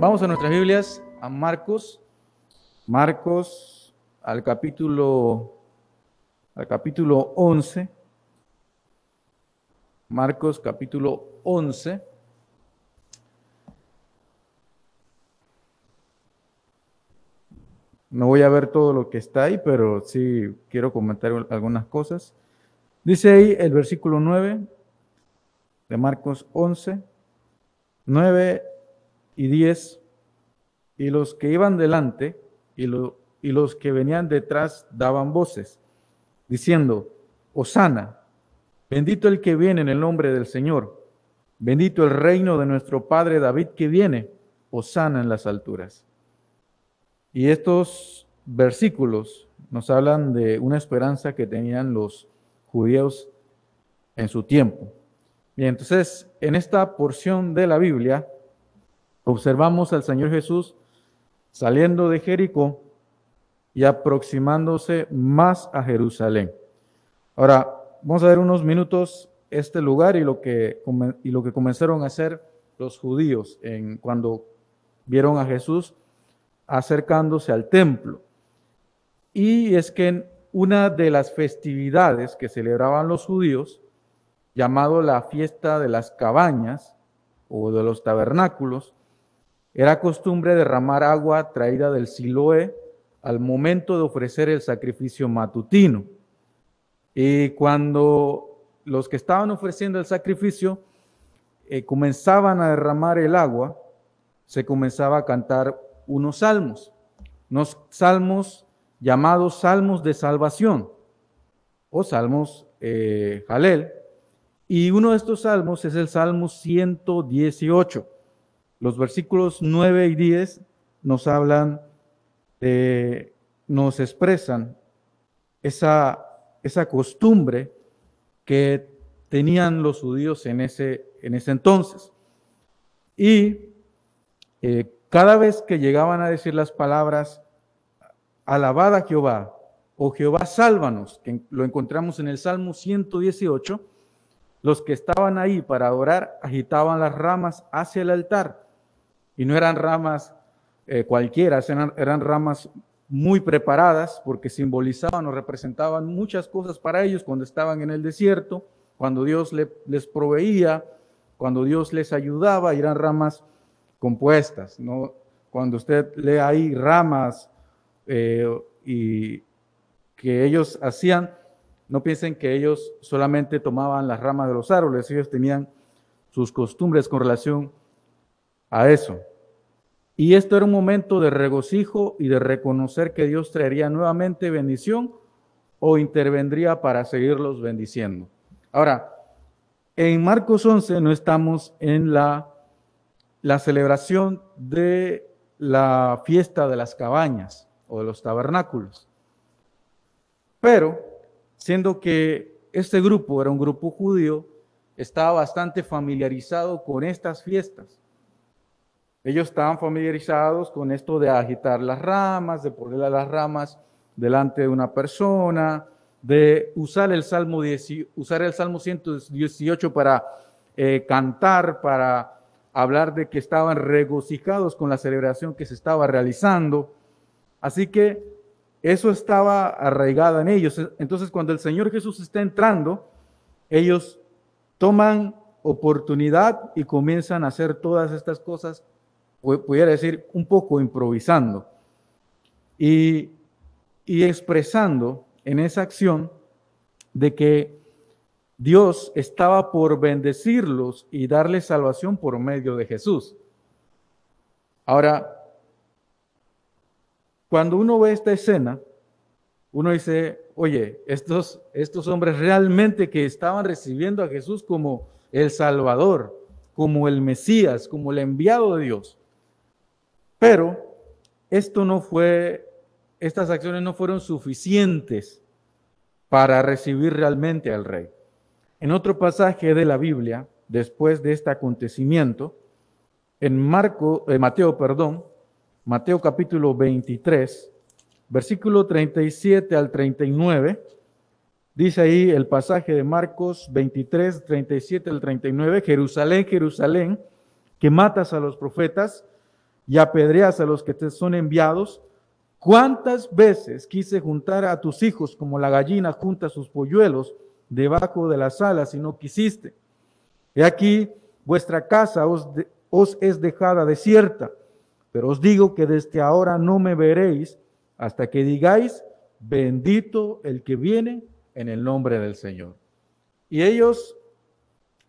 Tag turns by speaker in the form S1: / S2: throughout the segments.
S1: vamos a nuestras Biblias, a Marcos, Marcos al capítulo, al capítulo 11, Marcos capítulo 11. No voy a ver todo lo que está ahí, pero sí quiero comentar algunas cosas. Dice ahí el versículo 9 de Marcos 11, 9 y 10, y los que iban delante y, y los que venían detrás daban voces, diciendo, Osana, bendito el que viene en el nombre del Señor, bendito el reino de nuestro Padre David que viene, Osana en las alturas. Y estos versículos nos hablan de una esperanza que tenían los judíos en su tiempo. Bien, entonces, en esta porción de la Biblia, observamos al Señor Jesús saliendo de Jericó y aproximándose más a Jerusalén. Ahora, vamos a ver unos minutos este lugar y lo que, y lo que comenzaron a hacer los judíos en, cuando vieron a Jesús acercándose al templo. Y es que una de las festividades que celebraban los judíos, llamado la fiesta de las cabañas o de los tabernáculos, era costumbre derramar agua traída del Siloé al momento de ofrecer el sacrificio matutino. Y cuando los que estaban ofreciendo el sacrificio eh, comenzaban a derramar el agua, se comenzaba a cantar unos salmos, unos salmos llamados salmos de salvación o salmos eh, Jalel. Y uno de estos salmos es el Salmo 118. Los versículos 9 y 10 nos hablan, nos expresan esa, esa costumbre que tenían los judíos en ese, en ese entonces. Y eh, cada vez que llegaban a decir las palabras, alabada a Jehová, o Jehová sálvanos, que lo encontramos en el Salmo 118, los que estaban ahí para adorar agitaban las ramas hacia el altar. Y no eran ramas eh, cualquiera, eran, eran, ramas muy preparadas porque simbolizaban o representaban muchas cosas para ellos cuando estaban en el desierto, cuando Dios les proveía, cuando Dios les ayudaba, eran ramas compuestas. ¿no? Cuando usted lee ahí ramas eh, y que ellos hacían, no piensen que ellos solamente tomaban las ramas de los árboles, ellos tenían sus costumbres con relación a eso. Y esto era un momento de regocijo y de reconocer que Dios traería nuevamente bendición o intervendría para seguirlos bendiciendo. Ahora, en Marcos 11 no estamos en la la celebración de la fiesta de las cabañas o de los tabernáculos. Pero, siendo que este grupo era un grupo judío, estaba bastante familiarizado con estas fiestas. Ellos estaban familiarizados con esto de agitar las ramas, de poner las ramas delante de una persona, de usar el Salmo, usar el Salmo 118 para eh, cantar, para hablar de que estaban regocijados con la celebración que se estaba realizando. Así que eso estaba arraigado en ellos. Entonces cuando el Señor Jesús está entrando, ellos toman oportunidad y comienzan a hacer todas estas cosas, pudiera decir, un poco improvisando y, y expresando en esa acción de que Dios estaba por bendecirlos y darles salvación por medio de Jesús. Ahora, cuando uno ve esta escena, uno dice, oye, estos, estos hombres realmente que estaban recibiendo a Jesús como el Salvador, como el Mesías, como el enviado de Dios. Pero esto no fue, estas acciones no fueron suficientes para recibir realmente al rey. En otro pasaje de la Biblia, después de este acontecimiento, en Marco, eh, Mateo, perdón, Mateo capítulo 23, versículo 37 al 39, dice ahí el pasaje de Marcos 23, 37 al 39, Jerusalén, Jerusalén, que matas a los profetas y apedreas a los que te son enviados? ¿Cuántas veces quise juntar a tus hijos como la gallina junta sus polluelos debajo de las alas y no quisiste? He aquí, vuestra casa os, os es dejada desierta, pero os digo que desde ahora no me veréis hasta que digáis, bendito el que viene en el nombre del Señor. Y ellos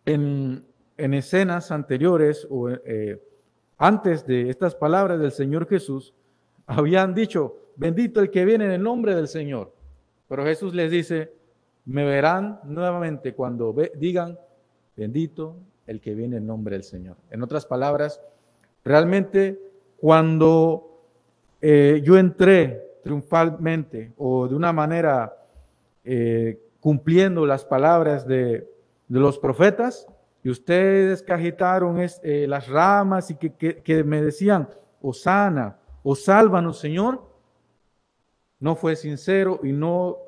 S1: en, escenas anteriores o eh, antes de estas palabras del Señor Jesús, habían dicho, bendito el que viene en el nombre del Señor. Pero Jesús les dice, me verán nuevamente cuando digan, bendito el que viene en nombre del Señor. En otras palabras, realmente cuando eh, yo entré triunfalmente o de una manera eh, cumpliendo las palabras de, los profetas, y ustedes que agitaron eh, las ramas y que, que, me decían, Osana, o sálvanos, Señor, no fue sincero y no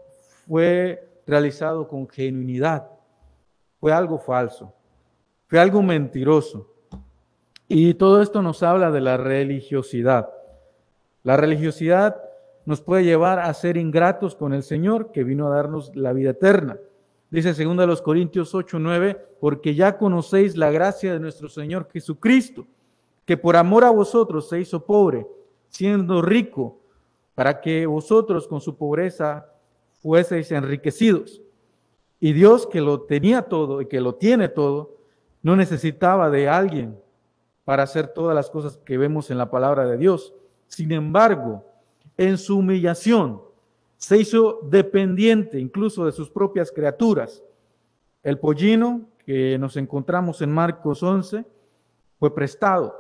S1: fue realizado con genuinidad. Fue algo falso, fue algo mentiroso. Y todo esto nos habla de la religiosidad. La religiosidad nos puede llevar a ser ingratos con el Señor que vino a darnos la vida eterna. Dice 2 Corintios 8, 9, porque ya conocéis la gracia de nuestro Señor Jesucristo, que por amor a vosotros se hizo pobre, siendo rico, para que vosotros con su pobreza fueseis enriquecidos. Y Dios que lo tenía todo y que lo tiene todo, no necesitaba de alguien para hacer todas las cosas que vemos en la palabra de Dios. Sin embargo, en su humillación, se hizo dependiente incluso de sus propias criaturas. El pollino que nos encontramos en Marcos 11 fue prestado.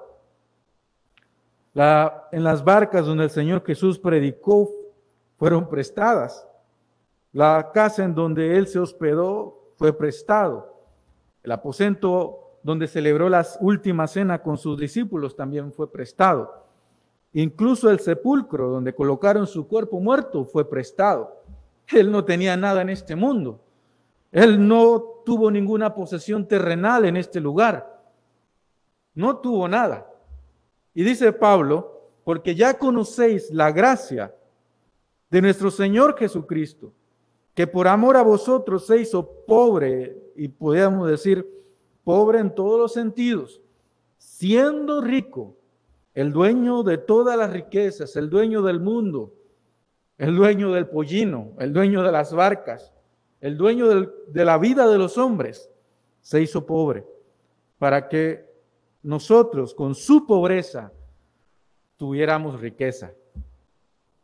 S1: En las barcas donde el Señor Jesús predicó fueron prestadas. La casa en donde él se hospedó fue prestado. El aposento donde celebró la última cena con sus discípulos también fue prestado. Incluso el sepulcro donde colocaron su cuerpo muerto fue prestado. Él no tenía nada en este mundo. Él no tuvo ninguna posesión terrenal en este lugar. No tuvo nada. Y dice Pablo, porque ya conocéis la gracia de nuestro Señor Jesucristo, que por amor a vosotros se hizo pobre, y podríamos decir pobre en todos los sentidos, siendo rico el dueño de todas las riquezas, el dueño del mundo, el dueño del pollino, el dueño de las barcas, el dueño de la vida de los hombres, se hizo pobre para que nosotros con su pobreza tuviéramos riqueza.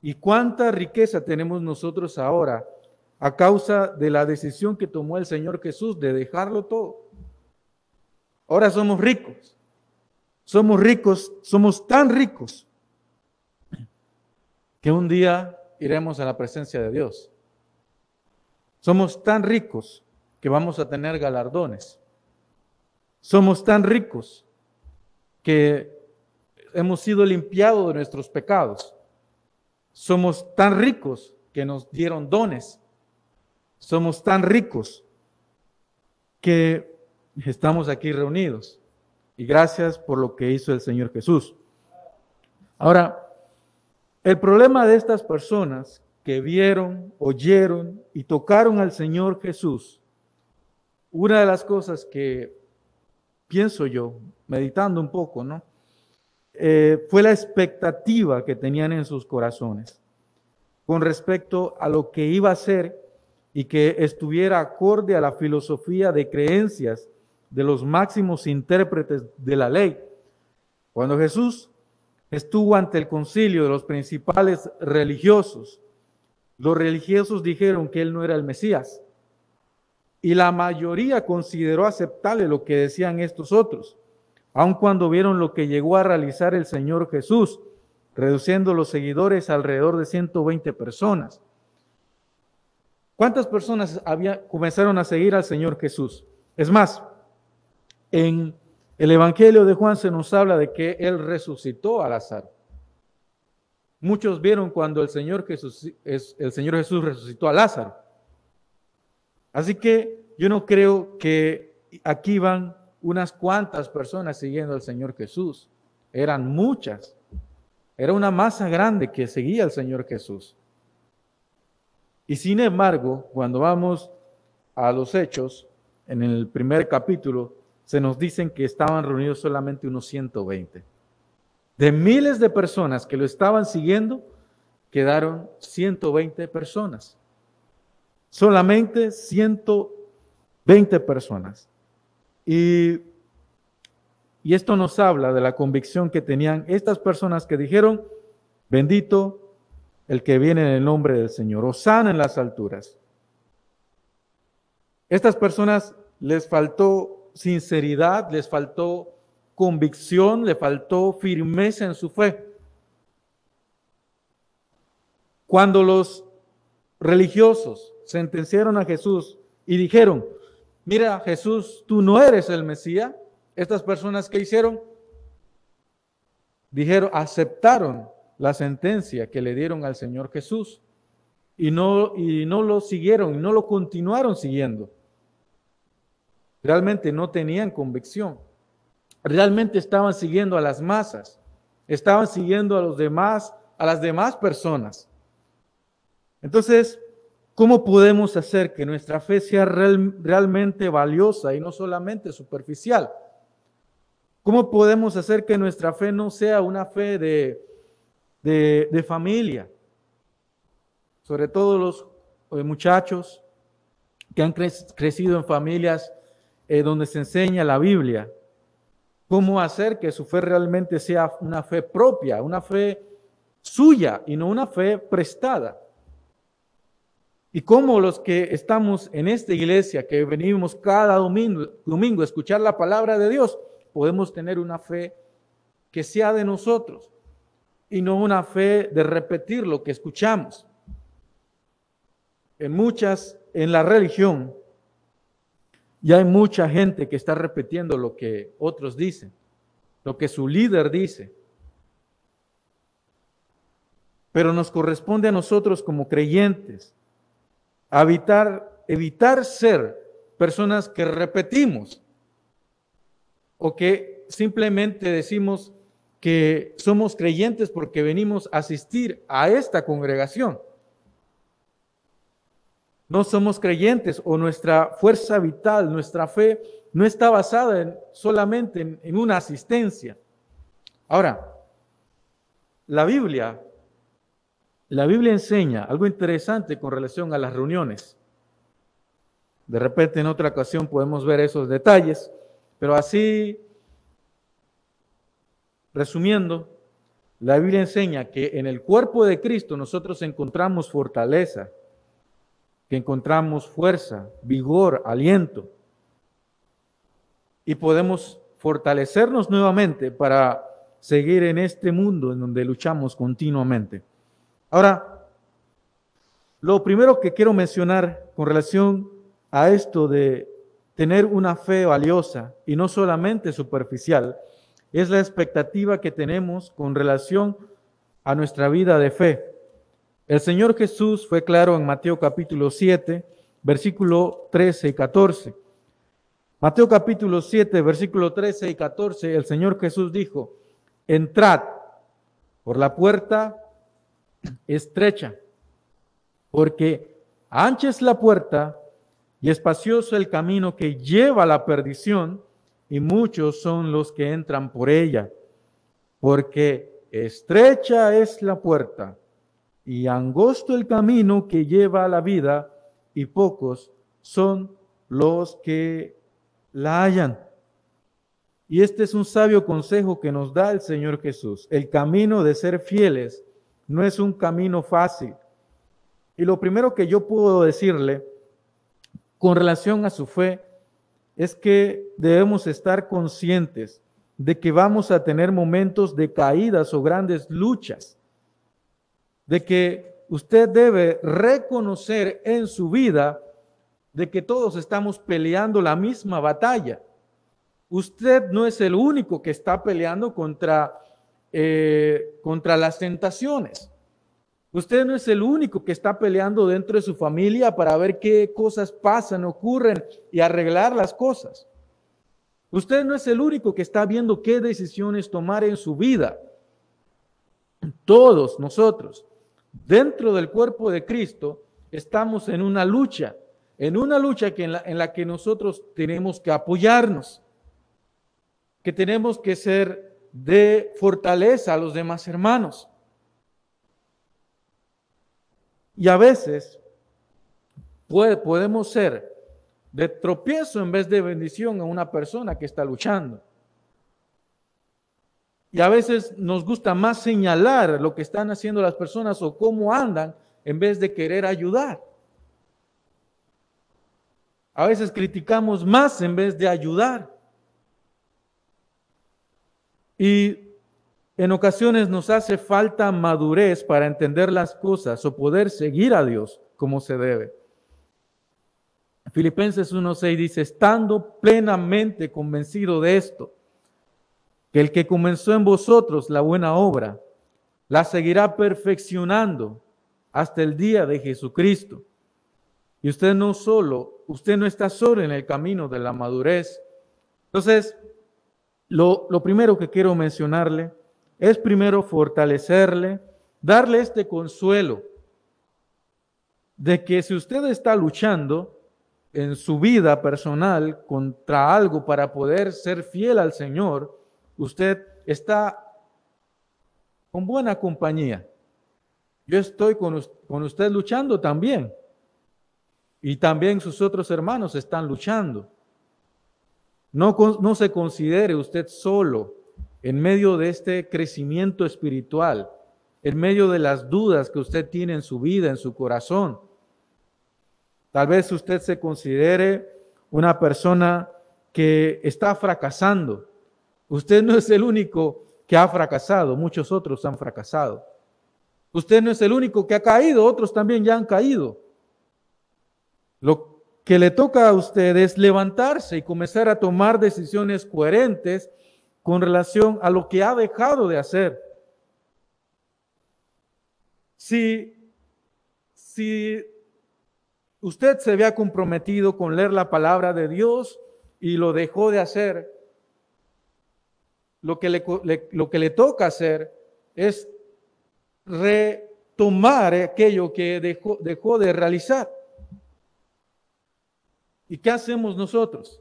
S1: ¿Y cuánta riqueza tenemos nosotros ahora a causa de la decisión que tomó el Señor Jesús de dejarlo todo? Ahora somos ricos. Somos ricos, somos tan ricos que un día iremos a la presencia de Dios. Somos tan ricos que vamos a tener galardones. Somos tan ricos que hemos sido limpiados de nuestros pecados. Somos tan ricos que nos dieron dones. Somos tan ricos que estamos aquí reunidos y gracias por lo que hizo el Señor Jesús. Ahora, el problema de estas personas que vieron, oyeron y tocaron al Señor Jesús, una de las cosas que pienso yo, meditando un poco, ¿no? Eh, fue la expectativa que tenían en sus corazones con respecto a lo que iba a ser y que estuviera acorde a la filosofía de creencias de los máximos intérpretes de la ley. Cuando Jesús estuvo ante el concilio de los principales religiosos, los religiosos dijeron que él no era el Mesías. Y la mayoría consideró aceptable lo que decían estos otros, aun cuando vieron lo que llegó a realizar el Señor Jesús, reduciendo los seguidores alrededor de 120 personas. ¿Cuántas personas había, comenzaron a seguir al Señor Jesús? Es más, en el Evangelio de Juan se nos habla de que Él resucitó a Lázaro. Muchos vieron cuando el Señor, Jesús, resucitó a Lázaro. Así que yo no creo que aquí van unas cuantas personas siguiendo al Señor Jesús. Eran muchas era una masa grande que seguía al Señor Jesús. Y sin embargo, cuando vamos a los hechos, en el primer capítulo, se nos dicen que estaban reunidos solamente unos 120. De miles de personas que lo estaban siguiendo, quedaron 120 personas. Solamente 120 personas. Y, y esto nos habla de la convicción que tenían estas personas que dijeron, bendito el que viene en el nombre del Señor, Osana en las alturas. Estas personas les faltó sinceridad, les faltó convicción, le faltó firmeza en su fe. Cuando los religiosos sentenciaron a Jesús y dijeron, mira Jesús, tú no eres el Mesías, estas personas que hicieron, dijeron, aceptaron la sentencia que le dieron al Señor Jesús y no, y no lo siguieron, y no lo continuaron siguiendo. Realmente no tenían convicción. Realmente estaban siguiendo a las masas. Estaban siguiendo a los demás, a las demás personas. Entonces, ¿cómo podemos hacer que nuestra fe sea realmente valiosa y no solamente superficial? ¿Cómo podemos hacer que nuestra fe no sea una fe de, de familia? Sobre todo los eh, muchachos que han crecido en familias eh, donde se enseña la Biblia. Cómo hacer que su fe realmente sea una fe propia, una fe suya y no una fe prestada. Y cómo los que estamos en esta iglesia, que venimos cada domingo, domingo a escuchar la palabra de Dios, podemos tener una fe que sea de nosotros y no una fe de repetir lo que escuchamos. En muchas, en la religión, ya hay mucha gente que está repitiendo lo que otros dicen, lo que su líder dice. Pero nos corresponde a nosotros como creyentes evitar, evitar ser personas que repetimos o que simplemente decimos que somos creyentes porque venimos a asistir a esta congregación no somos creyentes o nuestra fuerza vital, nuestra fe no está basada en, solamente en, una asistencia. Ahora, la Biblia, la Biblia enseña algo interesante con relación a las reuniones. De repente en otra ocasión podemos ver esos detalles, pero así, resumiendo, la Biblia enseña que en el cuerpo de Cristo nosotros encontramos fortaleza, que encontramos fuerza, vigor, aliento y podemos fortalecernos nuevamente para seguir en este mundo en donde luchamos continuamente. Ahora, lo primero que quiero mencionar con relación a esto de tener una fe valiosa y no solamente superficial, es la expectativa que tenemos con relación a nuestra vida de fe. El Señor Jesús fue claro en Mateo capítulo 7, versículo 13 y 14. Mateo capítulo 7, versículo 13 y 14, el Señor Jesús dijo, entrad por la puerta estrecha, porque ancha es la puerta y espacioso el camino que lleva a la perdición, y muchos son los que entran por ella, porque estrecha es la puerta y angosto el camino que lleva a la vida, y pocos son los que la hallan. Y este es un sabio consejo que nos da el Señor Jesús. El camino de ser fieles no es un camino fácil. Y lo primero que yo puedo decirle con relación a su fe es que debemos estar conscientes de que vamos a tener momentos de caídas o grandes luchas de que usted debe reconocer en su vida de que todos estamos peleando la misma batalla. Usted no es el único que está peleando contra, eh, contra las tentaciones. Usted no es el único que está peleando dentro de su familia para ver qué cosas pasan, ocurren y arreglar las cosas. Usted no es el único que está viendo qué decisiones tomar en su vida. todos nosotros, dentro del cuerpo de Cristo, estamos en una lucha, en una lucha que en, la, en la que nosotros tenemos que apoyarnos, que tenemos que ser de fortaleza a los demás hermanos. Y a veces podemos ser de tropiezo en vez de bendición a una persona que está luchando. Y a veces nos gusta más señalar lo que están haciendo las personas o cómo andan en vez de querer ayudar. A veces criticamos más en vez de ayudar. Y en ocasiones nos hace falta madurez para entender las cosas o poder seguir a Dios como se debe. Filipenses 1.6 dice, estando plenamente convencido de esto, que el que comenzó en vosotros la buena obra, la seguirá perfeccionando hasta el día de Jesucristo. Y usted no solo, usted no está solo en el camino de la madurez. Entonces, lo, lo primero que quiero mencionarle es primero fortalecerle, darle este consuelo de que si usted está luchando, en su vida personal contra algo para poder ser fiel al Señor, usted está con buena compañía. Yo estoy con, usted luchando también. Y también sus otros hermanos están luchando. No, no se considere usted solo en medio de este crecimiento espiritual, en medio de las dudas que usted tiene en su vida, en su corazón Tal vez usted se considere una persona que está fracasando. Usted no es el único que ha fracasado, muchos otros han fracasado. Usted no es el único que ha caído, otros también ya han caído. Lo que le toca a usted es levantarse y comenzar a tomar decisiones coherentes con relación a lo que ha dejado de hacer. Si, si Usted se había comprometido con leer la palabra de Dios y lo dejó de hacer. Lo que le, lo que le toca hacer es retomar aquello que dejó, dejó de realizar. ¿Y qué hacemos nosotros?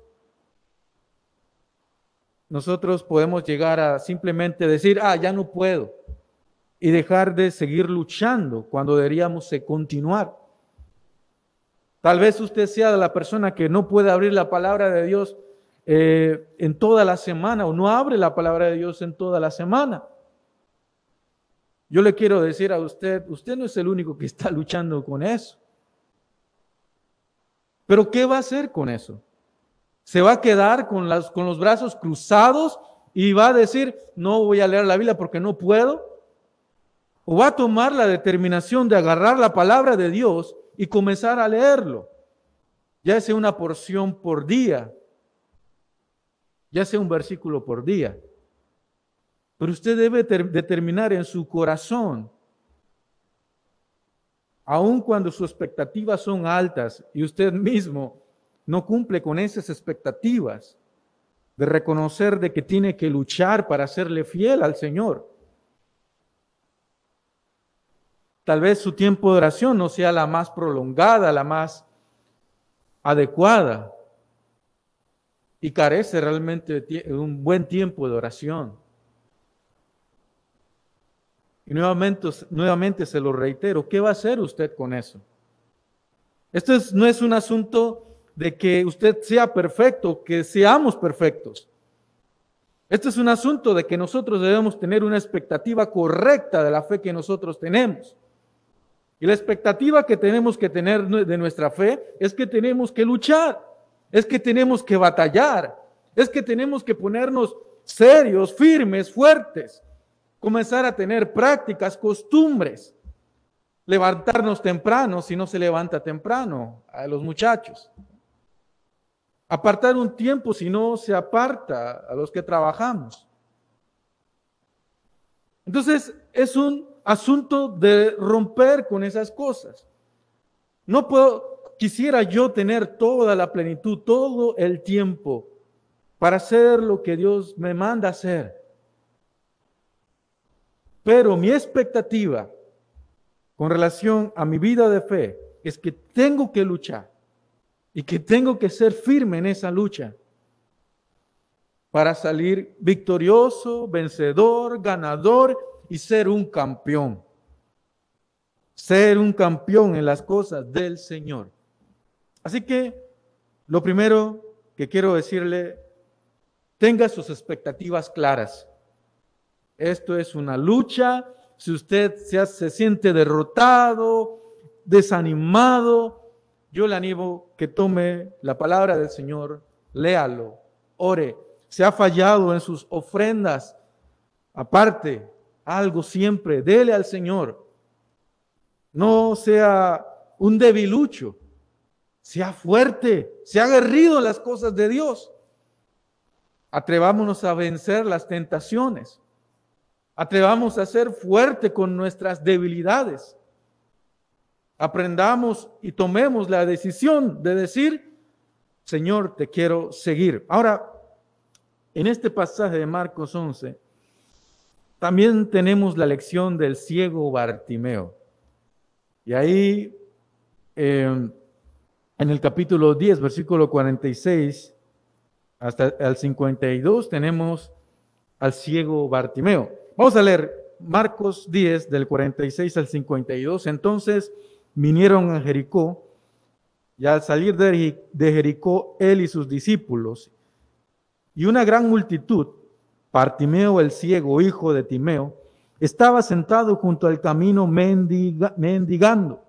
S1: Nosotros podemos llegar a simplemente decir, ah, ya no puedo, y dejar de seguir luchando cuando deberíamos continuar. Tal vez usted sea la persona que no puede abrir la palabra de Dios eh, en toda la semana o no abre la palabra de Dios en toda la semana. Yo le quiero decir a usted, usted no es el único que está luchando con eso. Pero ¿qué va a hacer con eso? ¿Se va a quedar con, con los brazos cruzados y va a decir, no voy a leer la Biblia porque no puedo? ¿O va a tomar la determinación de agarrar la palabra de Dios y comenzar a leerlo. Ya sea una porción por día, ya sea un versículo por día. Pero usted debe determinar en su corazón, aun cuando sus expectativas son altas y usted mismo no cumple con esas expectativas, de reconocer de que tiene que luchar para serle fiel al Señor. Tal vez su tiempo de oración no sea la más prolongada, la más adecuada y carece realmente de un buen tiempo de oración. Y nuevamente, nuevamente se lo reitero, ¿qué va a hacer usted con eso? Esto no es un asunto de que usted sea perfecto, que seamos perfectos. Esto es un asunto de que nosotros debemos tener una expectativa correcta de la fe que nosotros tenemos. Y la expectativa que tenemos que tener de nuestra fe es que tenemos que luchar, es que tenemos que batallar, es que tenemos que ponernos serios, firmes, fuertes, comenzar a tener prácticas, costumbres, levantarnos temprano si no se levanta temprano a los muchachos, apartar un tiempo si no se aparta a los que trabajamos. Entonces es un asunto de romper con esas cosas. No puedo, quisiera yo tener toda la plenitud, todo el tiempo para hacer lo que Dios me manda hacer. Pero mi expectativa con relación a mi vida de fe es que tengo que luchar y que tengo que ser firme en esa lucha para salir victorioso, vencedor, ganador y ser un campeón. Ser un campeón en las cosas del Señor. Así que lo primero que quiero decirle, tenga sus expectativas claras. Esto es una lucha. Si usted se, se siente derrotado, desanimado, yo le animo que tome la palabra del Señor, léalo, ore. Se ha fallado en sus ofrendas, aparte, algo siempre, dele al Señor. No sea un debilucho, sea fuerte, sea aguerrido en las cosas de Dios. Atrevámonos a vencer las tentaciones. Atrevamos a ser fuerte con nuestras debilidades. Aprendamos y tomemos la decisión de decir, Señor, te quiero seguir. Ahora, en este pasaje de Marcos 11, también tenemos la lección del ciego Bartimeo. Y ahí, em, en el capítulo 10, versículo 46 hasta el 52, tenemos al ciego Bartimeo. Vamos a leer Marcos 10, del 46 al 52. Entonces vinieron a Jericó, y al salir de Jericó, él y sus discípulos, y una gran multitud, Partimeo el ciego, hijo de Timeo, estaba sentado junto al camino mendigando.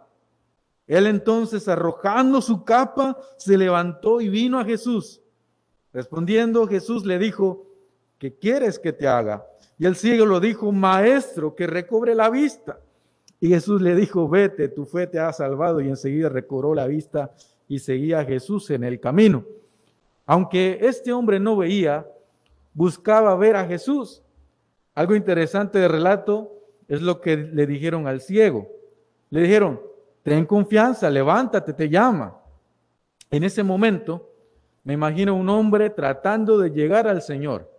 S1: Él entonces, arrojando su capa, se levantó y vino a Jesús. Respondiendo, Jesús le dijo, ¿qué quieres que te haga? Y el ciego lo dijo, maestro, que recobre la vista. Y Jesús le dijo, vete, tu fe te ha salvado. Y enseguida recobró la vista y seguía a Jesús en el camino. Aunque este hombre no veía, buscaba ver a Jesús. Algo interesante de relato es lo que le dijeron al ciego. Le dijeron, ten confianza, levántate, te llama. En ese momento, me imagino un hombre tratando de llegar al Señor,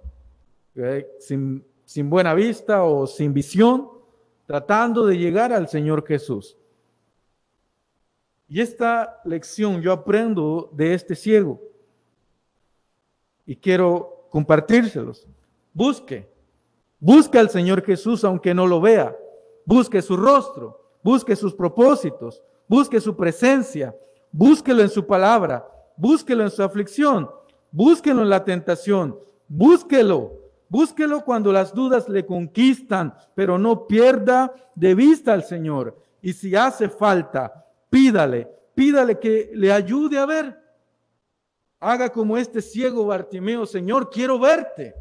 S1: sin, sin buena vista o sin visión, tratando de llegar al Señor Jesús. Y esta lección yo aprendo de este ciego y quiero compartírselos. Busque, busque al Señor Jesús aunque no lo vea. Busque su rostro, busque sus propósitos, busque su presencia, búsquelo en su palabra, búsquelo en su aflicción, búsquelo en la tentación, búsquelo, búsquelo cuando las dudas le conquistan, pero no pierda de vista al Señor. Y si hace falta, pídale, pídale que le ayude a ver. Haga como este ciego Bartimeo, Señor, quiero verte.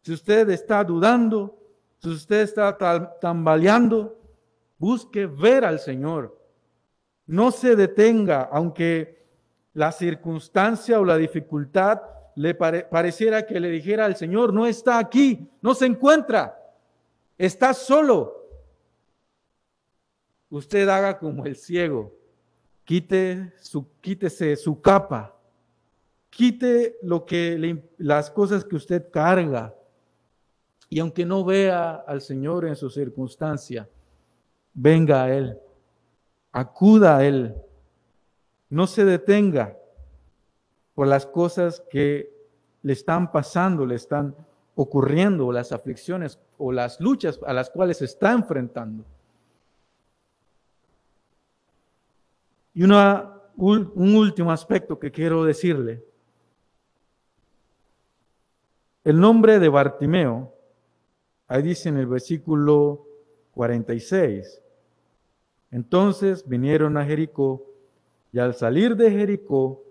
S1: Si usted está dudando, si usted está tambaleando, busque ver al Señor. No se detenga, aunque la circunstancia o la dificultad le pareciera que le dijera al Señor, no está aquí, no se encuentra, está solo. Usted haga como el ciego, quite su, quítese su capa Quite lo que las cosas que usted carga. Y aunque no vea al Señor en su circunstancia, venga a Él. Acuda a Él. No se detenga por las cosas que le están pasando, le están ocurriendo, las aflicciones o las luchas a las cuales se está enfrentando. Y una, un último aspecto que quiero decirle el nombre de Bartimeo, ahí dice en el versículo 46, entonces vinieron a Jericó y al salir de Jericó,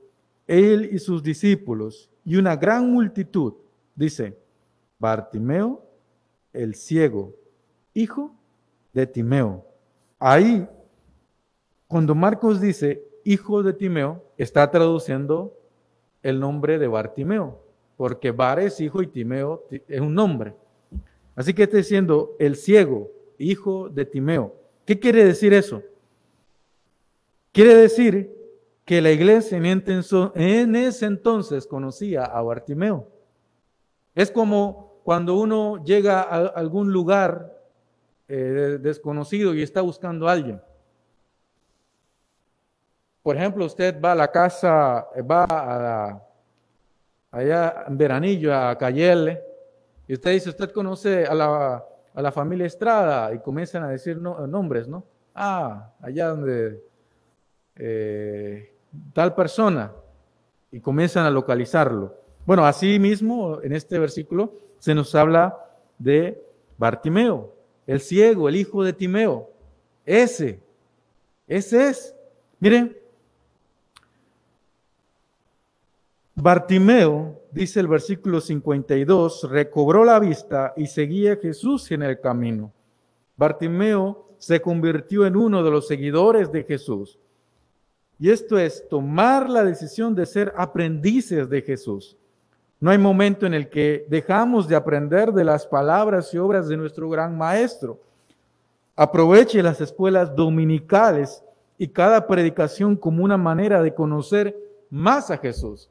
S1: él y sus discípulos y una gran multitud, dice, Bartimeo el ciego, hijo de Timeo. Ahí, cuando Marcos dice hijo de Timeo, está traduciendo el nombre de Bartimeo, porque Bar es hijo y Timeo es un nombre. Así que está diciendo el ciego, hijo de Timeo. ¿Qué quiere decir eso? Quiere decir que la iglesia en ese entonces conocía a Bartimeo. Es como cuando uno llega a algún lugar eh, desconocido y está buscando a alguien. Por ejemplo, usted va a la casa, va a allá en Veranillo, a Cayelle, y usted dice, usted conoce a la, a la familia Estrada, y comienzan a decir nombres, ¿no? Ah, allá donde eh, tal persona, y comienzan a localizarlo. Bueno, así mismo, en este versículo, se nos habla de Bartimeo, el ciego, el hijo de Timeo. Ese, ese es. Miren, Bartimeo, dice el versículo 52, recobró la vista y seguía a Jesús en el camino. Bartimeo se convirtió en uno de los seguidores de Jesús. Y esto es tomar la decisión de ser aprendices de Jesús. No hay momento en el que dejamos de aprender de las palabras y obras de nuestro gran maestro. Aproveche las escuelas dominicales y cada predicación como una manera de conocer más a Jesús.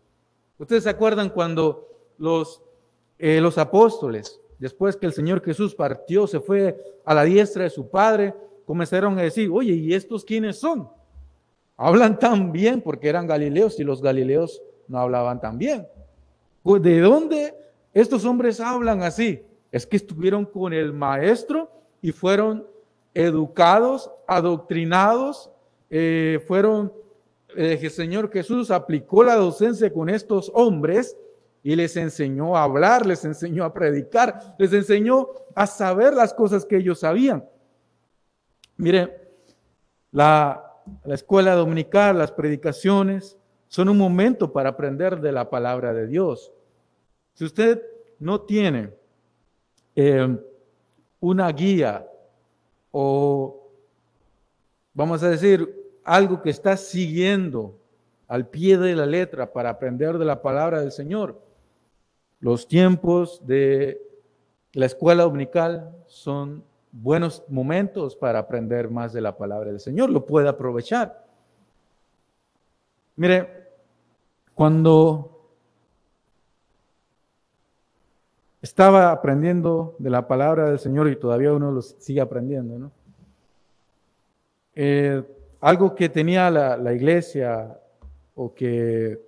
S1: Ustedes se acuerdan cuando los, eh, los apóstoles, después que el Señor Jesús partió, se fue a la diestra de su Padre, comenzaron a decir, oye, ¿y estos quiénes son? Hablan tan bien porque eran galileos y los galileos no hablaban tan bien. ¿De dónde estos hombres hablan así? Es que estuvieron con el maestro y fueron educados, adoctrinados, eh, fueron el Señor Jesús aplicó la docencia con estos hombres y les enseñó a hablar, les enseñó a predicar, les enseñó a saber las cosas que ellos sabían. Mire, la, la escuela dominical, las predicaciones, son un momento para aprender de la palabra de Dios. Si usted no tiene eh, una guía o, vamos a decir, algo que está siguiendo al pie de la letra para aprender de la palabra del Señor. Los tiempos de la escuela dominical son buenos momentos para aprender más de la palabra del Señor, lo puede aprovechar. Mire, cuando estaba aprendiendo de la palabra del Señor y todavía uno lo sigue aprendiendo, ¿no? Eh, algo que tenía la, iglesia o que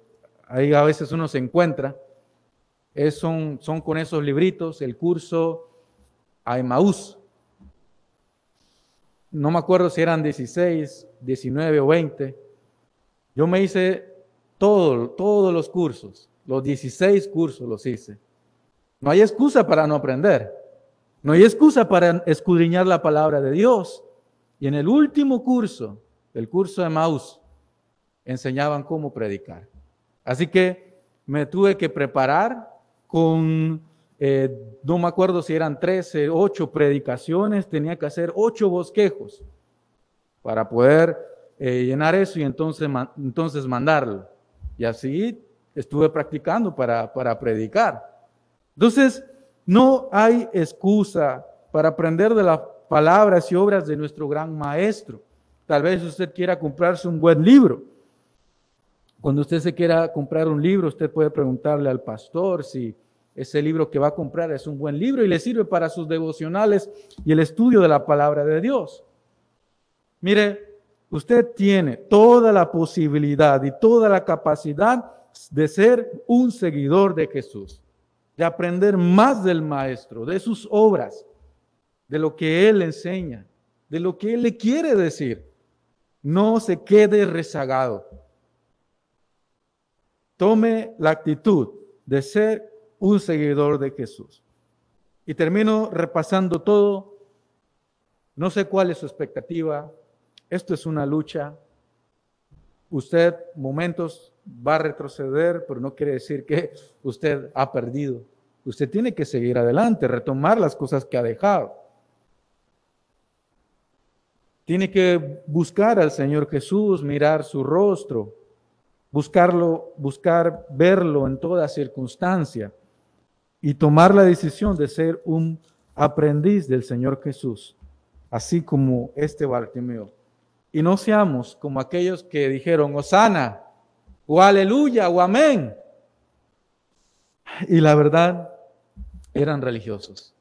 S1: ahí a veces uno se encuentra, es, son, son con esos libritos, el curso a. No me acuerdo si eran 16, 19 o 20. Yo me hice todo, todos los cursos, los 16 cursos los hice. No hay excusa para no aprender. No hay excusa para escudriñar la palabra de Dios. Y en el último curso, el curso de Maus, enseñaban cómo predicar. Así que me tuve que preparar con, eh, no me acuerdo si eran 13, 8 predicaciones, tenía que hacer 8 bosquejos para poder eh, llenar eso y entonces, entonces mandarlo. Y así estuve practicando para, para predicar. Entonces, no hay excusa para aprender de las palabras y obras de nuestro gran maestro. Tal vez usted quiera comprarse un buen libro. Cuando usted se quiera comprar un libro, usted puede preguntarle al pastor si ese libro que va a comprar es un buen libro y le sirve para sus devocionales y el estudio de la palabra de Dios. Mire, usted tiene toda la posibilidad y toda la capacidad de ser un seguidor de Jesús, de aprender más del Maestro, de sus obras, de lo que Él enseña, de lo que Él le quiere decir no se quede rezagado. Tome la actitud de ser un seguidor de Jesús. Y termino repasando todo. No sé cuál es su expectativa. Esto es una lucha. Usted momentos va a retroceder, pero no quiere decir que usted ha perdido. usted tiene que seguir adelante, retomar las cosas que ha dejado. Tiene que buscar al Señor Jesús, mirar su rostro, buscarlo, buscar verlo en toda circunstancia y tomar la decisión de ser un aprendiz del Señor Jesús, así como este Bartimeo. Y no seamos como aquellos que dijeron, Osana, o aleluya, o amén. Y la verdad, eran religiosos.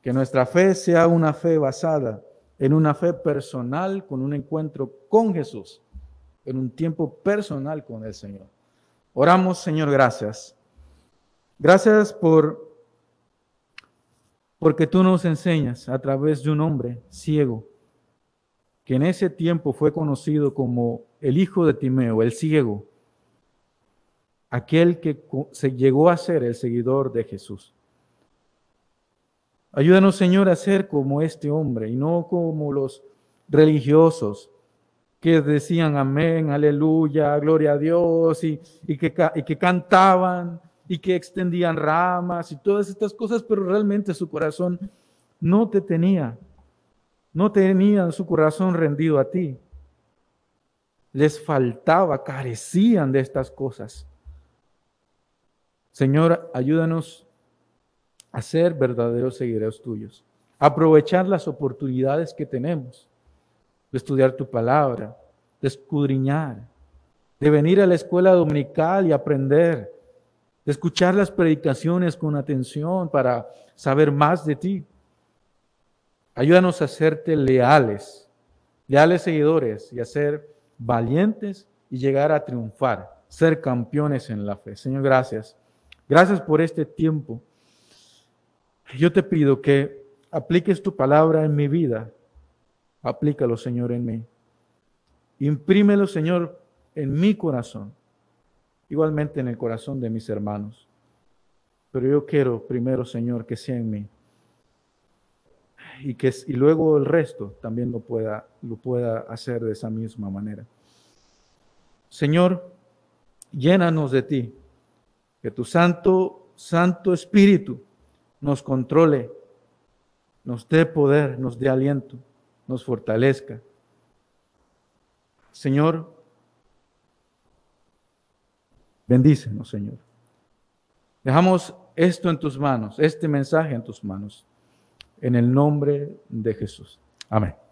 S1: Que nuestra fe sea una fe basada en una fe personal, con un encuentro con Jesús, en un tiempo personal con el Señor. Oramos, Señor, gracias. Gracias por porque tú nos enseñas a través de un hombre ciego, que en ese tiempo fue conocido como el hijo de Timeo, el ciego, aquel que se llegó a ser el seguidor de Jesús. Ayúdanos, Señor, a ser como este hombre y no como los religiosos que decían amén, aleluya, gloria a Dios y, que, y que cantaban y que extendían ramas y todas estas cosas, pero realmente su corazón no te tenía, no tenían su corazón rendido a ti. Les faltaba, carecían de estas cosas. Señor, ayúdanos a verdaderos seguidores tuyos, aprovechar las oportunidades que tenemos de estudiar tu palabra, de escudriñar, de venir a la escuela dominical y aprender, de escuchar las predicaciones con atención para saber más de ti. Ayúdanos a hacerte leales, leales seguidores y a ser valientes y llegar a triunfar, ser campeones en la fe. Señor, gracias. Gracias por este tiempo. Yo te pido que apliques tu palabra en mi vida. Aplícalo, Señor, en mí. Imprímelo, Señor, en mi corazón. Igualmente en el corazón de mis hermanos. Pero yo quiero primero, Señor, que sea en mí. Y, que, y luego el resto también lo pueda, lo pueda hacer de esa misma manera. Señor, llénanos de ti. Que tu Santo, Santo Espíritu nos controle, nos dé poder, nos dé aliento, nos fortalezca. Señor, bendícenos, Señor. Dejamos esto en tus manos, este mensaje en tus manos, en el nombre de Jesús. Amén.